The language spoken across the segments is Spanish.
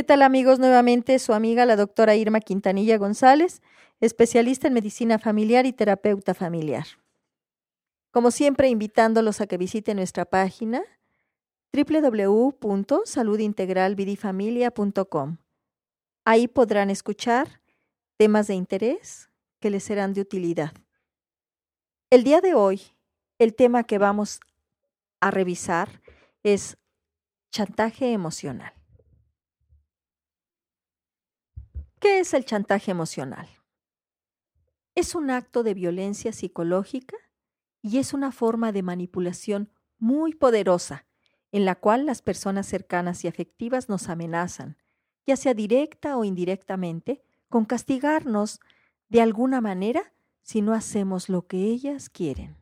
¿Qué tal amigos? Nuevamente su amiga la doctora Irma Quintanilla González, especialista en medicina familiar y terapeuta familiar. Como siempre, invitándolos a que visiten nuestra página www.saludintegralvidifamilia.com. Ahí podrán escuchar temas de interés que les serán de utilidad. El día de hoy, el tema que vamos a revisar es chantaje emocional. ¿Qué es el chantaje emocional? Es un acto de violencia psicológica y es una forma de manipulación muy poderosa en la cual las personas cercanas y afectivas nos amenazan, ya sea directa o indirectamente, con castigarnos de alguna manera si no hacemos lo que ellas quieren.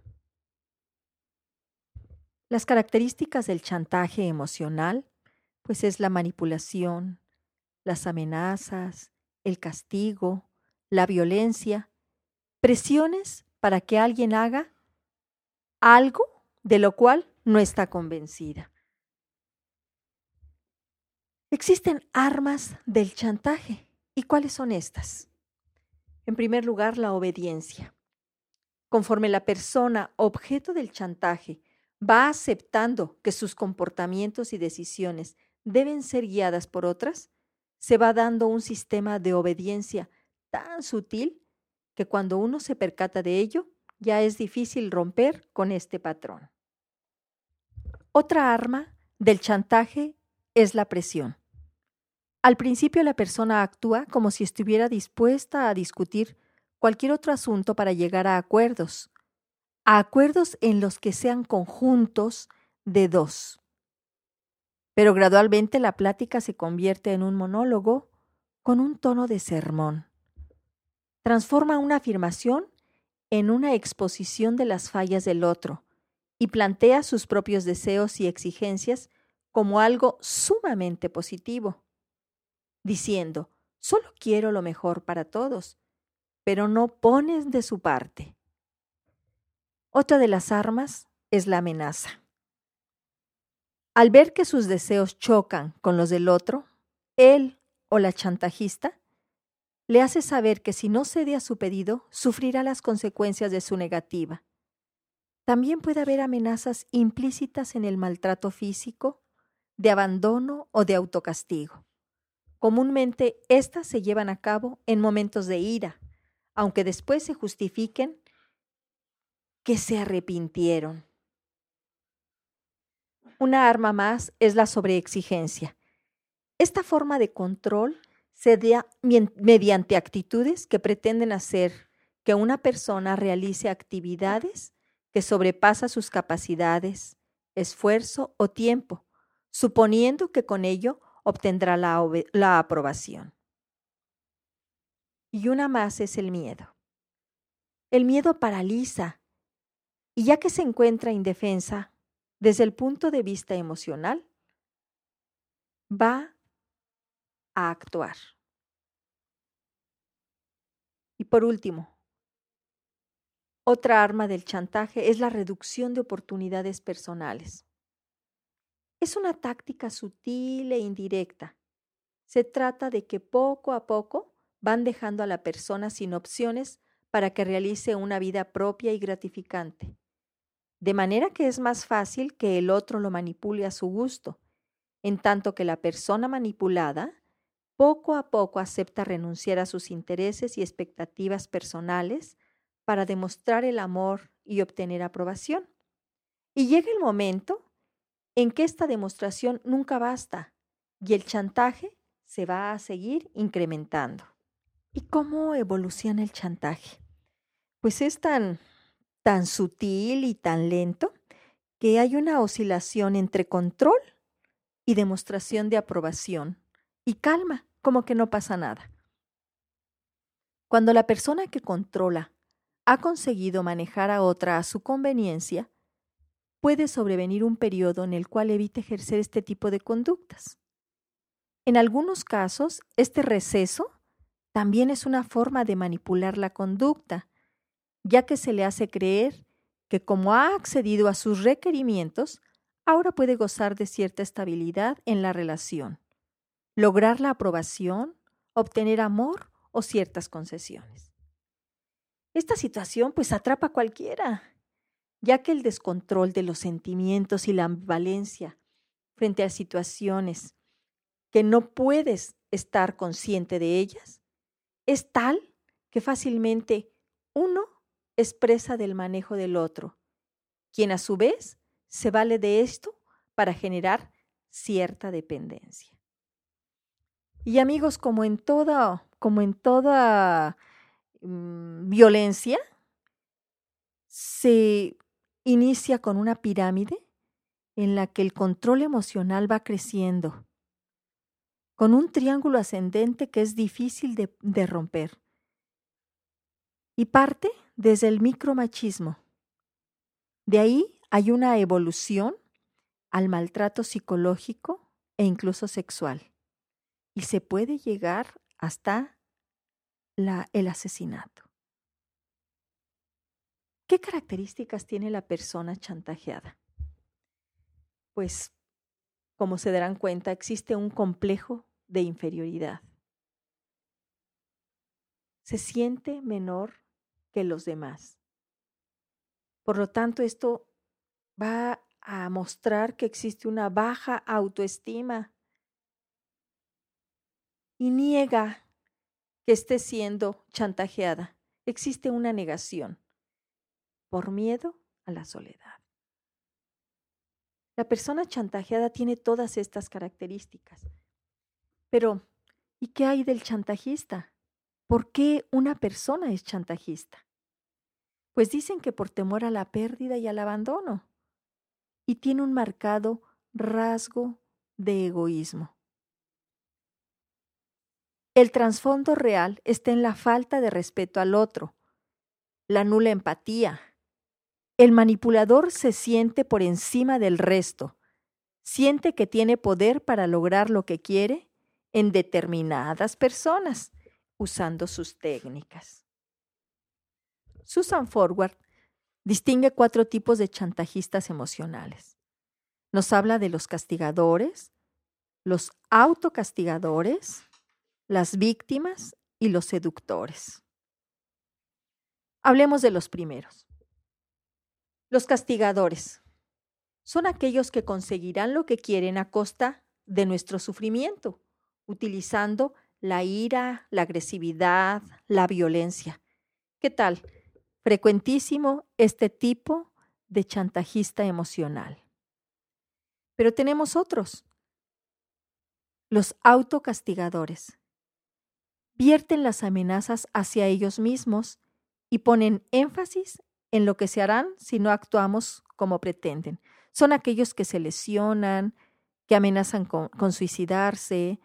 Las características del chantaje emocional, pues es la manipulación, las amenazas, el castigo, la violencia, presiones para que alguien haga algo de lo cual no está convencida. Existen armas del chantaje. ¿Y cuáles son estas? En primer lugar, la obediencia. Conforme la persona objeto del chantaje va aceptando que sus comportamientos y decisiones deben ser guiadas por otras, se va dando un sistema de obediencia tan sutil que cuando uno se percata de ello, ya es difícil romper con este patrón. Otra arma del chantaje es la presión. Al principio la persona actúa como si estuviera dispuesta a discutir cualquier otro asunto para llegar a acuerdos, a acuerdos en los que sean conjuntos de dos. Pero gradualmente la plática se convierte en un monólogo con un tono de sermón. Transforma una afirmación en una exposición de las fallas del otro y plantea sus propios deseos y exigencias como algo sumamente positivo diciendo, solo quiero lo mejor para todos, pero no pones de su parte. Otra de las armas es la amenaza. Al ver que sus deseos chocan con los del otro, él o la chantajista le hace saber que si no cede a su pedido, sufrirá las consecuencias de su negativa. También puede haber amenazas implícitas en el maltrato físico, de abandono o de autocastigo. Comúnmente estas se llevan a cabo en momentos de ira, aunque después se justifiquen que se arrepintieron. Una arma más es la sobreexigencia. Esta forma de control se da mediante actitudes que pretenden hacer que una persona realice actividades que sobrepasan sus capacidades, esfuerzo o tiempo, suponiendo que con ello obtendrá la, la aprobación. Y una más es el miedo. El miedo paraliza y ya que se encuentra indefensa desde el punto de vista emocional, va a actuar. Y por último, otra arma del chantaje es la reducción de oportunidades personales. Es una táctica sutil e indirecta. Se trata de que poco a poco van dejando a la persona sin opciones para que realice una vida propia y gratificante. De manera que es más fácil que el otro lo manipule a su gusto, en tanto que la persona manipulada poco a poco acepta renunciar a sus intereses y expectativas personales para demostrar el amor y obtener aprobación. Y llega el momento en que esta demostración nunca basta y el chantaje se va a seguir incrementando. ¿Y cómo evoluciona el chantaje? Pues es tan, tan sutil y tan lento que hay una oscilación entre control y demostración de aprobación y calma, como que no pasa nada. Cuando la persona que controla ha conseguido manejar a otra a su conveniencia, puede sobrevenir un periodo en el cual evite ejercer este tipo de conductas. En algunos casos, este receso también es una forma de manipular la conducta, ya que se le hace creer que como ha accedido a sus requerimientos, ahora puede gozar de cierta estabilidad en la relación, lograr la aprobación, obtener amor o ciertas concesiones. Esta situación pues atrapa a cualquiera, ya que el descontrol de los sentimientos y la ambivalencia frente a situaciones que no puedes estar consciente de ellas es tal que fácilmente uno expresa del manejo del otro, quien a su vez se vale de esto para generar cierta dependencia. Y amigos, como en toda, como en toda mm, violencia, se inicia con una pirámide en la que el control emocional va creciendo, con un triángulo ascendente que es difícil de romper. Y parte desde el micromachismo. De ahí hay una evolución al maltrato psicológico e incluso sexual. Y se puede llegar hasta la, el asesinato. ¿Qué características tiene la persona chantajeada? Pues, como se darán cuenta, existe un complejo de inferioridad. Se siente menor que los demás. Por lo tanto, esto va a mostrar que existe una baja autoestima y niega que esté siendo chantajeada. Existe una negación por miedo a la soledad. La persona chantajeada tiene todas estas características. Pero, ¿y qué hay del chantajista? ¿Por qué una persona es chantajista? Pues dicen que por temor a la pérdida y al abandono. Y tiene un marcado rasgo de egoísmo. El trasfondo real está en la falta de respeto al otro, la nula empatía, el manipulador se siente por encima del resto, siente que tiene poder para lograr lo que quiere en determinadas personas, usando sus técnicas. Susan Forward distingue cuatro tipos de chantajistas emocionales. Nos habla de los castigadores, los autocastigadores, las víctimas y los seductores. Hablemos de los primeros. Los castigadores son aquellos que conseguirán lo que quieren a costa de nuestro sufrimiento, utilizando la ira, la agresividad, la violencia. ¿Qué tal? Frecuentísimo este tipo de chantajista emocional. Pero tenemos otros, los autocastigadores. Vierten las amenazas hacia ellos mismos y ponen énfasis en lo que se harán si no actuamos como pretenden. Son aquellos que se lesionan, que amenazan con, suicidarse,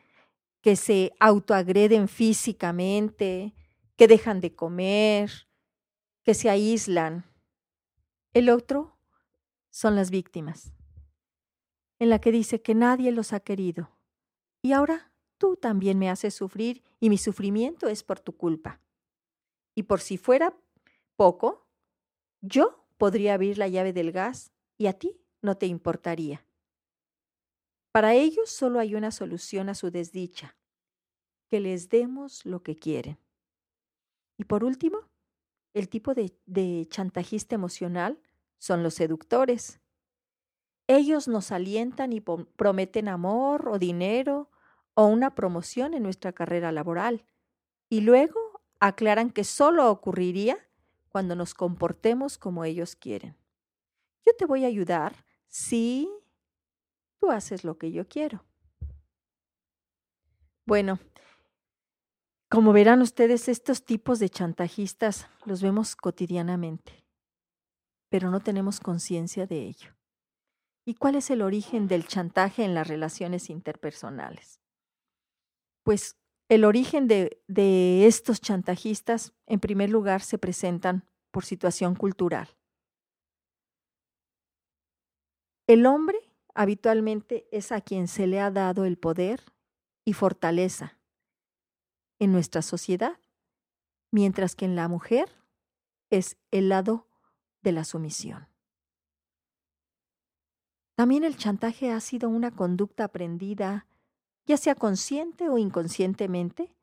que se autoagreden físicamente, que dejan de comer, que se aíslan. El otro son las víctimas, en la que dice que nadie los ha querido. Y ahora tú también me haces sufrir y mi sufrimiento es por tu culpa. Y por si fuera poco, yo podría abrir la llave del gas y a ti no te importaría. Para ellos solo hay una solución a su desdicha, que les demos lo que quieren. Y por último, el tipo de, chantajista emocional son los seductores. Ellos nos alientan y prometen amor o dinero o una promoción en nuestra carrera laboral y luego aclaran que solo ocurriría cuando nos comportemos como ellos quieren. Yo te voy a ayudar si tú haces lo que yo quiero. Bueno, como verán ustedes, estos tipos de chantajistas los vemos cotidianamente, pero no tenemos conciencia de ello. ¿Y cuál es el origen del chantaje en las relaciones interpersonales? Pues el origen de, estos chantajistas, en primer lugar, se presentan por situación cultural. El hombre habitualmente es a quien se le ha dado el poder y fortaleza en nuestra sociedad, mientras que en la mujer es el lado de la sumisión. También el chantaje ha sido una conducta aprendida ya sea consciente o inconscientemente,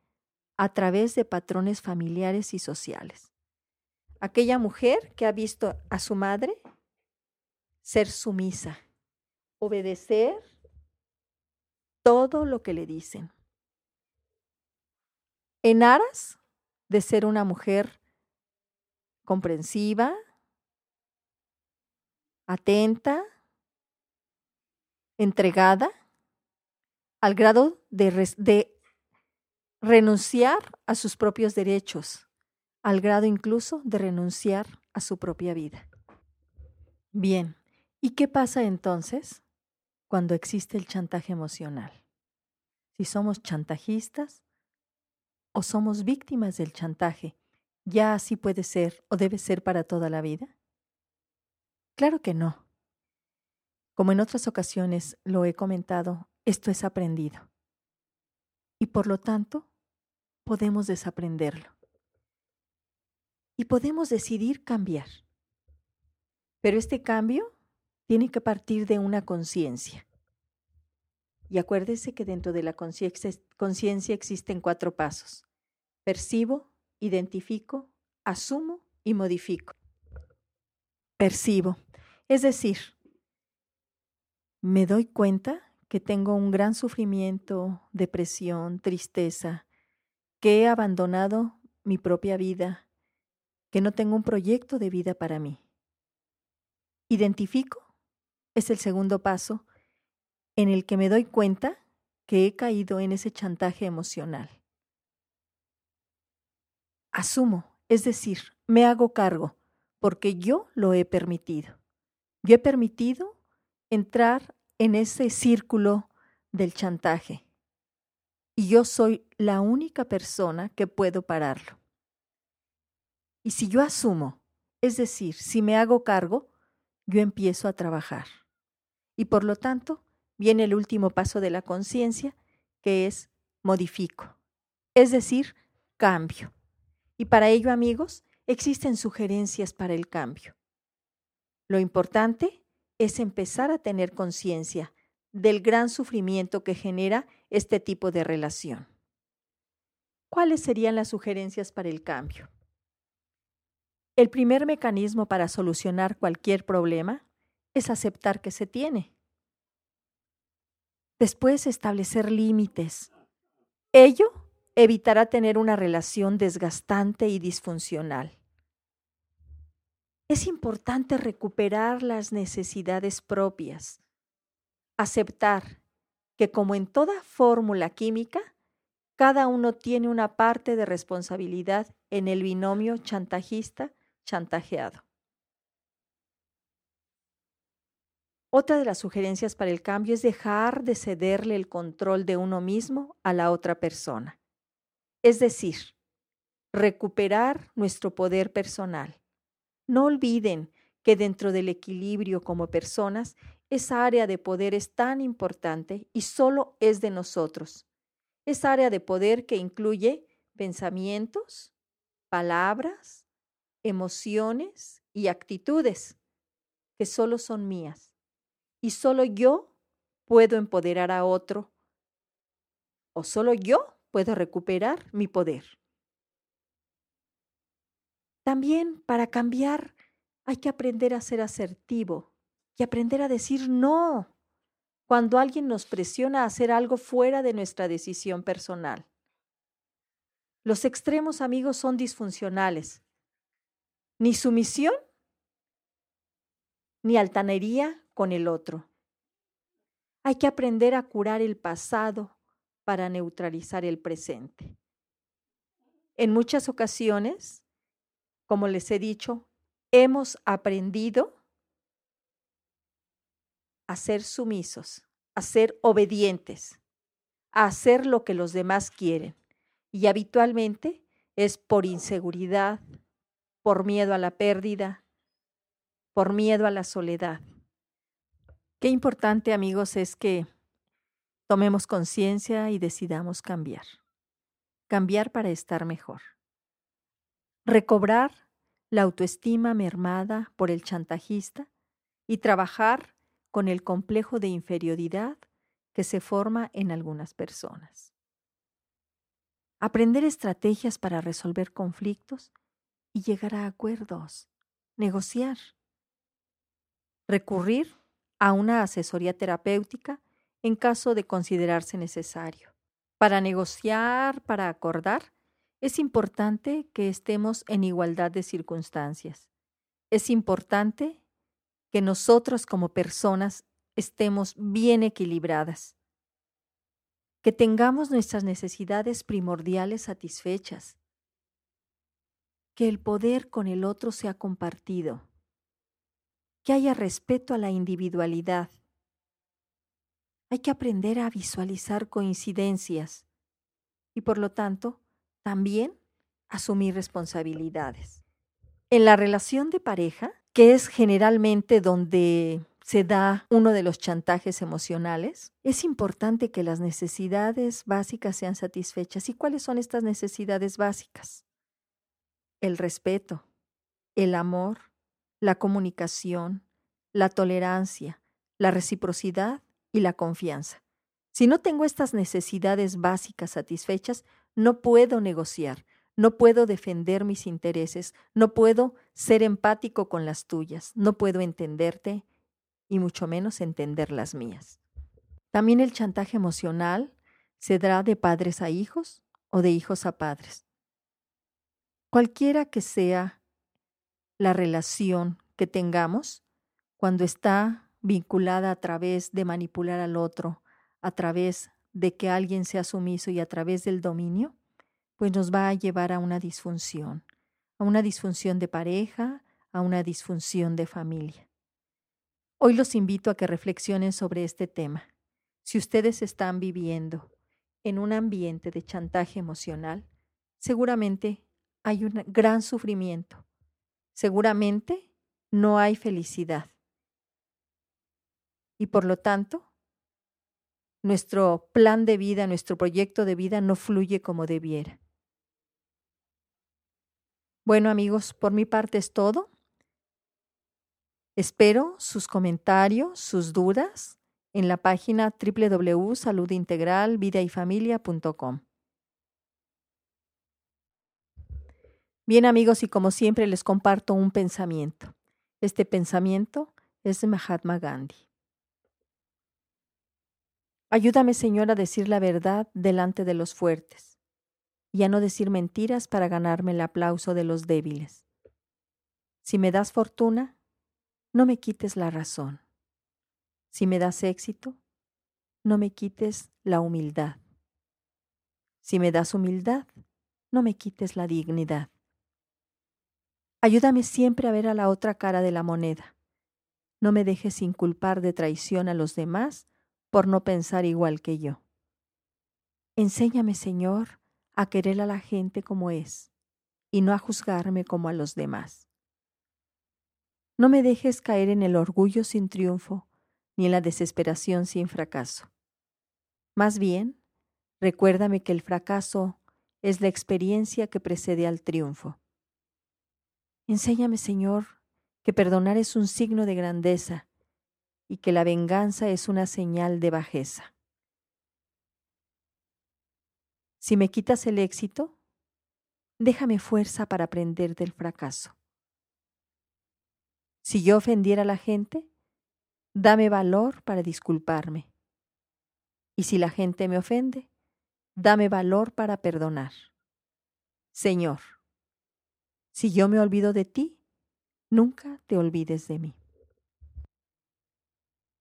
a través de patrones familiares y sociales. Aquella mujer que ha visto a su madre ser sumisa, obedecer todo lo que le dicen. En aras de ser una mujer comprensiva, atenta, entregada, al grado de, de, renunciar a sus propios derechos, al grado incluso de renunciar a su propia vida. Bien, ¿y qué pasa entonces cuando existe el chantaje emocional? Si somos chantajistas o somos víctimas del chantaje, ¿ya así puede ser o debe ser para toda la vida? Claro que no. Como en otras ocasiones lo he comentado, esto es aprendido. Y por lo tanto, podemos desaprenderlo. Y podemos decidir cambiar. Pero este cambio tiene que partir de una conciencia. Y acuérdese que dentro de la conciencia existen cuatro pasos. Percibo, identifico, asumo y modifico. Percibo. Es decir, me doy cuenta que tengo un gran sufrimiento, depresión, tristeza, que he abandonado mi propia vida, que no tengo un proyecto de vida para mí. Identifico es el segundo paso en el que me doy cuenta que he caído en ese chantaje emocional. Asumo, es decir, me hago cargo, porque yo lo he permitido. Yo he permitido entrar en ese círculo del chantaje. Y yo soy la única persona que puedo pararlo. Y si yo asumo, es decir, si me hago cargo, yo empiezo a trabajar. Y por lo tanto, viene el último paso de la conciencia, que es modifico, es decir, cambio. Y para ello, amigos, existen sugerencias para el cambio. Lo importante es empezar a tener conciencia del gran sufrimiento que genera este tipo de relación. ¿Cuáles serían las sugerencias para el cambio? El primer mecanismo para solucionar cualquier problema es aceptar que se tiene. Después, establecer límites. Ello evitará tener una relación desgastante y disfuncional. Es importante recuperar las necesidades propias, aceptar que como en toda fórmula química, cada uno tiene una parte de responsabilidad en el binomio chantajista-chantajeado. Otra de las sugerencias para el cambio es dejar de cederle el control de uno mismo a la otra persona. Es decir, recuperar nuestro poder personal. No olviden que dentro del equilibrio como personas, esa área de poder es tan importante y solo es de nosotros. Es área de poder que incluye pensamientos, palabras, emociones y actitudes que solo son mías. Y solo yo puedo empoderar a otro o solo yo puedo recuperar mi poder. También para cambiar hay que aprender a ser asertivo y aprender a decir no cuando alguien nos presiona a hacer algo fuera de nuestra decisión personal. Los extremos amigos son disfuncionales. Ni sumisión ni altanería con el otro. Hay que aprender a curar el pasado para neutralizar el presente. En muchas ocasiones, como les he dicho, hemos aprendido a ser sumisos, a ser obedientes, a hacer lo que los demás quieren. Y habitualmente es por inseguridad, por miedo a la pérdida, por miedo a la soledad. Qué importante, amigos, es que tomemos conciencia y decidamos cambiar. Cambiar para estar mejor recobrar la autoestima mermada por el chantajista y trabajar con el complejo de inferioridad que se forma en algunas personas. Aprender estrategias para resolver conflictos y llegar a acuerdos, negociar. Recurrir a una asesoría terapéutica en caso de considerarse necesario. Para negociar, para acordar, es importante que estemos en igualdad de circunstancias. Es importante que nosotros como personas estemos bien equilibradas, que tengamos nuestras necesidades primordiales satisfechas, que el poder con el otro sea compartido, que haya respeto a la individualidad. Hay que aprender a visualizar coincidencias y por lo tanto también asumir responsabilidades. En la relación de pareja, que es generalmente donde se da uno de los chantajes emocionales, es importante que las necesidades básicas sean satisfechas. ¿Y cuáles son estas necesidades básicas? El respeto, el amor, la comunicación, la tolerancia, la reciprocidad y la confianza. Si no tengo estas necesidades básicas satisfechas, no puedo negociar, no puedo defender mis intereses, no puedo ser empático con las tuyas, no puedo entenderte y mucho menos entender las mías. También el chantaje emocional se dará de padres a hijos o de hijos a padres. Cualquiera que sea la relación que tengamos, cuando está vinculada a través de manipular al otro, a través de que alguien sea sumiso y a través del dominio, pues nos va a llevar a una disfunción, a una disfunción de pareja, a una disfunción de familia. Hoy los invito a que reflexionen sobre este tema. Si ustedes están viviendo en un ambiente de chantaje emocional, seguramente hay un gran sufrimiento. Seguramente no hay felicidad. Y por lo tanto, nuestro plan de vida, nuestro proyecto de vida no fluye como debiera. Bueno amigos, por mi parte es todo. Espero sus comentarios, sus dudas en la página www.saludintegralvidayfamilia.com. Bien amigos, y como siempre les comparto un pensamiento. Este pensamiento es de Mahatma Gandhi. Ayúdame, Señor, a decir la verdad delante de los fuertes y a no decir mentiras para ganarme el aplauso de los débiles. Si me das fortuna, no me quites la razón. Si me das éxito, no me quites la humildad. Si me das humildad, no me quites la dignidad. Ayúdame siempre a ver a la otra cara de la moneda. No me dejes inculpar de traición a los demás por no pensar igual que yo. Enséñame, Señor, a querer a la gente como es y no a juzgarme como a los demás. No me dejes caer en el orgullo sin triunfo ni en la desesperación sin fracaso. Más bien, recuérdame que el fracaso es la experiencia que precede al triunfo. Enséñame, Señor, que perdonar es un signo de grandeza y que la venganza es una señal de bajeza. Si me quitas el éxito, déjame fuerza para aprender del fracaso. Si yo ofendiera a la gente, dame valor para disculparme. Y si la gente me ofende, dame valor para perdonar. Señor, si yo me olvido de ti, nunca te olvides de mí.